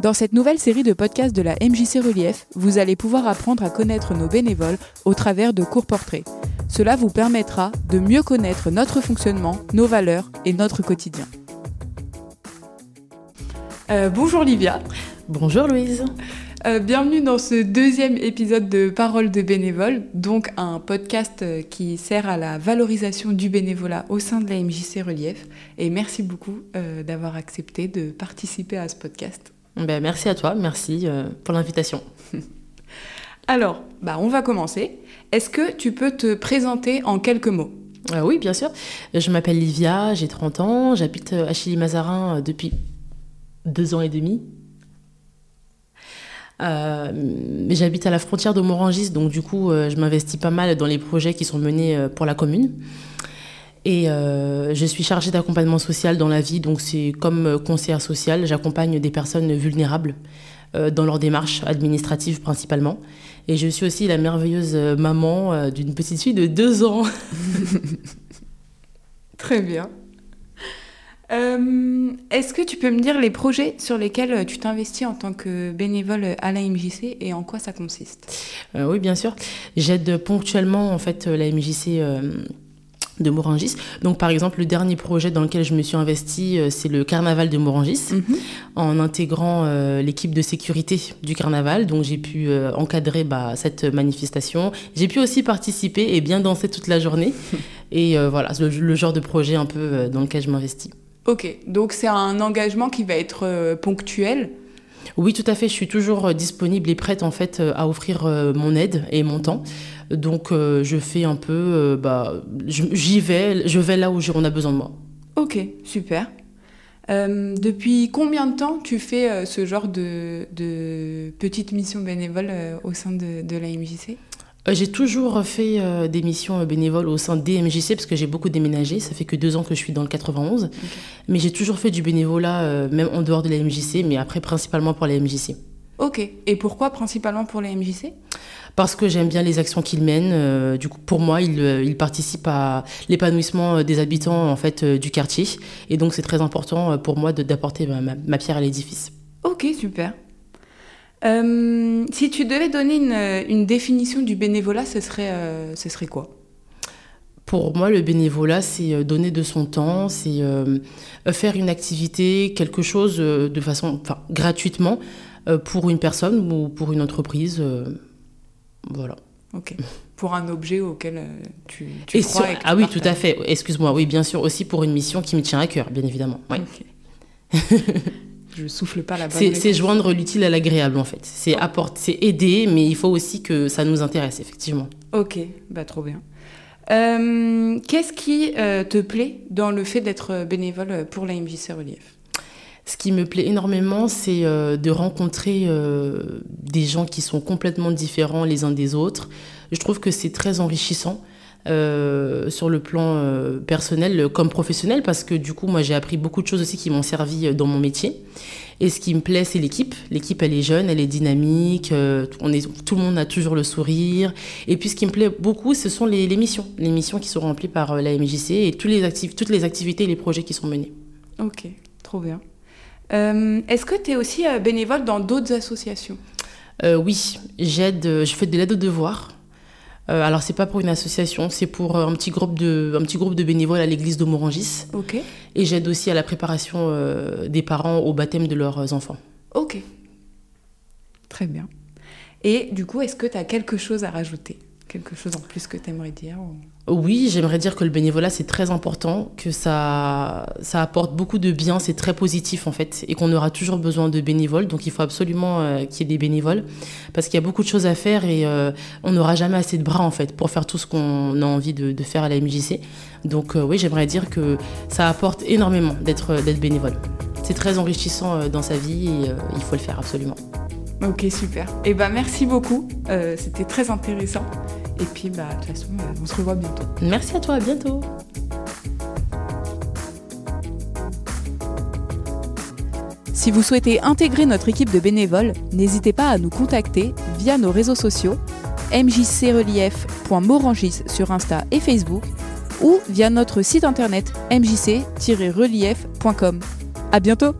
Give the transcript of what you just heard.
Dans cette nouvelle série de podcasts de la MJC Relief, vous allez pouvoir apprendre à connaître nos bénévoles au travers de courts portraits. Cela vous permettra de mieux connaître notre fonctionnement, nos valeurs et notre quotidien. Euh, bonjour Livia. Bonjour Louise. Euh, bienvenue dans ce deuxième épisode de Parole de bénévoles, donc un podcast qui sert à la valorisation du bénévolat au sein de la MJC Relief. Et merci beaucoup euh, d'avoir accepté de participer à ce podcast. Ben, merci à toi, merci pour l'invitation. Alors, bah, on va commencer. Est-ce que tu peux te présenter en quelques mots? Oui, bien sûr. Je m'appelle Livia, j'ai 30 ans, j'habite à Chili-Mazarin depuis deux ans et demi. Euh, j'habite à la frontière de Morangis, donc du coup, euh, je m'investis pas mal dans les projets qui sont menés euh, pour la commune. Et je suis chargée d'accompagnement social dans la vie, donc c'est comme conseillère sociale, j'accompagne des personnes vulnérables dans leur démarche administrative principalement. Et je suis aussi la merveilleuse maman d'une petite fille de deux ans. Très bien. Euh, est-ce que tu peux me dire les projets sur lesquels tu t'investis en tant que bénévole à la MJC et en quoi ça consiste? Euh, Oui, bien sûr. J'aide ponctuellement en fait la MJC euh, de Morangis. Donc, par exemple, le dernier projet dans lequel je me suis investie, c'est le carnaval de Morangis, mhm. en intégrant l'équipe de sécurité du carnaval. Donc, j'ai pu encadrer bah, cette manifestation. J'ai pu aussi participer et bien danser toute la journée. et voilà, le, genre de projet un peu dans lequel je m'investis. Ok, donc c'est un engagement qui va être euh, ponctuel oui, tout à fait. Je suis toujours euh, disponible et prête en fait euh, à offrir mon aide et mon temps. Donc je fais un peu, bah, j'y vais, je vais là où on a besoin de moi. Ok, super. depuis combien de temps tu fais ce genre de, de petites missions bénévoles au sein de, de la MJC euh, j'ai toujours fait euh, des missions euh, bénévoles au sein des MJC parce que j'ai beaucoup déménagé. Ça fait que deux ans que je suis dans le 91. Mais j'ai toujours fait du bénévolat, même en dehors de la MJC, mais après principalement pour la MJC. Ok. Et pourquoi principalement pour la MJC Parce que j'aime bien les actions qu'ils mènent. du coup, pour moi, ils, participent à l'épanouissement des habitants en fait du quartier. Et donc, c'est très important pour moi d'apporter ma pierre à l'édifice. Ok, super. Euh, si tu devais donner une, définition du bénévolat, ce serait, euh, ce serait quoi? Pour moi, le bénévolat, c'est euh, donner de son temps, c'est faire une activité, quelque chose de façon, enfin, gratuitement pour une personne ou pour une entreprise. voilà. Ok. Pour un objet auquel tu, tu et crois. ah oui, tout à fait. Excuse-moi. Oui, bien sûr. Aussi pour une mission qui me tient à cœur, bien évidemment. Oui. je souffle pas la bonne C'est joindre l'utile à l'agréable en fait. C'est oh. apporter, c'est aider, mais il faut aussi que ça nous intéresse effectivement. Ok, bah trop bien. Euh, qu'est-ce qui euh, te plaît dans le fait d'être bénévole pour la MJC Relief? Ce qui me plaît énormément, c'est euh, de rencontrer des gens qui sont complètement différents les uns des autres. Je trouve que c'est très enrichissant. Euh, sur le plan euh, personnel comme professionnel parce que du coup moi j'ai appris beaucoup de choses aussi qui m'ont servi euh, dans mon métier. Et ce qui me plaît c'est l'équipe. L'équipe elle est jeune elle est dynamique on est tout le monde a toujours le sourire. Et puis ce qui me plaît beaucoup ce sont les, missions. Les missions qui sont remplies par la MJC et toutes les, toutes les activités et les projets qui sont menés. Ok trop bien. Est-ce que tu es aussi bénévole dans d'autres associations? Oui j'aide je fais de l'aide aux devoirs euh, alors c'est pas pour une association, c'est pour euh, un petit groupe de, un petit groupe de bénévoles à l'église de Morangis. Ok. Et j'aide aussi à la préparation euh, des parents au baptême de leurs enfants. Ok. Très bien. Et du coup, est-ce que tu as quelque chose à rajouter? Quelque chose en plus que tu aimerais dire oui, j'aimerais dire que le bénévolat, c'est très important, que ça, ça apporte beaucoup de bien, c'est très positif en fait, et qu'on aura toujours besoin de bénévoles. Donc il faut absolument euh, qu'il y ait des bénévoles, parce qu'il y a beaucoup de choses à faire et euh, on n'aura jamais assez de bras en fait pour faire tout ce qu'on a envie de, faire à la MJC. Donc euh, oui, j'aimerais dire que ça apporte énormément d'être bénévole. C'est très enrichissant dans sa vie et il faut le faire absolument. Ok, super. Et eh ben merci beaucoup, c'était très intéressant. Et puis, bah, de toute façon, on se revoit bientôt. Merci à toi, à bientôt. Si vous souhaitez intégrer notre équipe de bénévoles, n'hésitez pas à nous contacter via nos réseaux sociaux mjcrelief.morangis sur Insta et Facebook ou via notre site internet mjc-relief.com. À bientôt!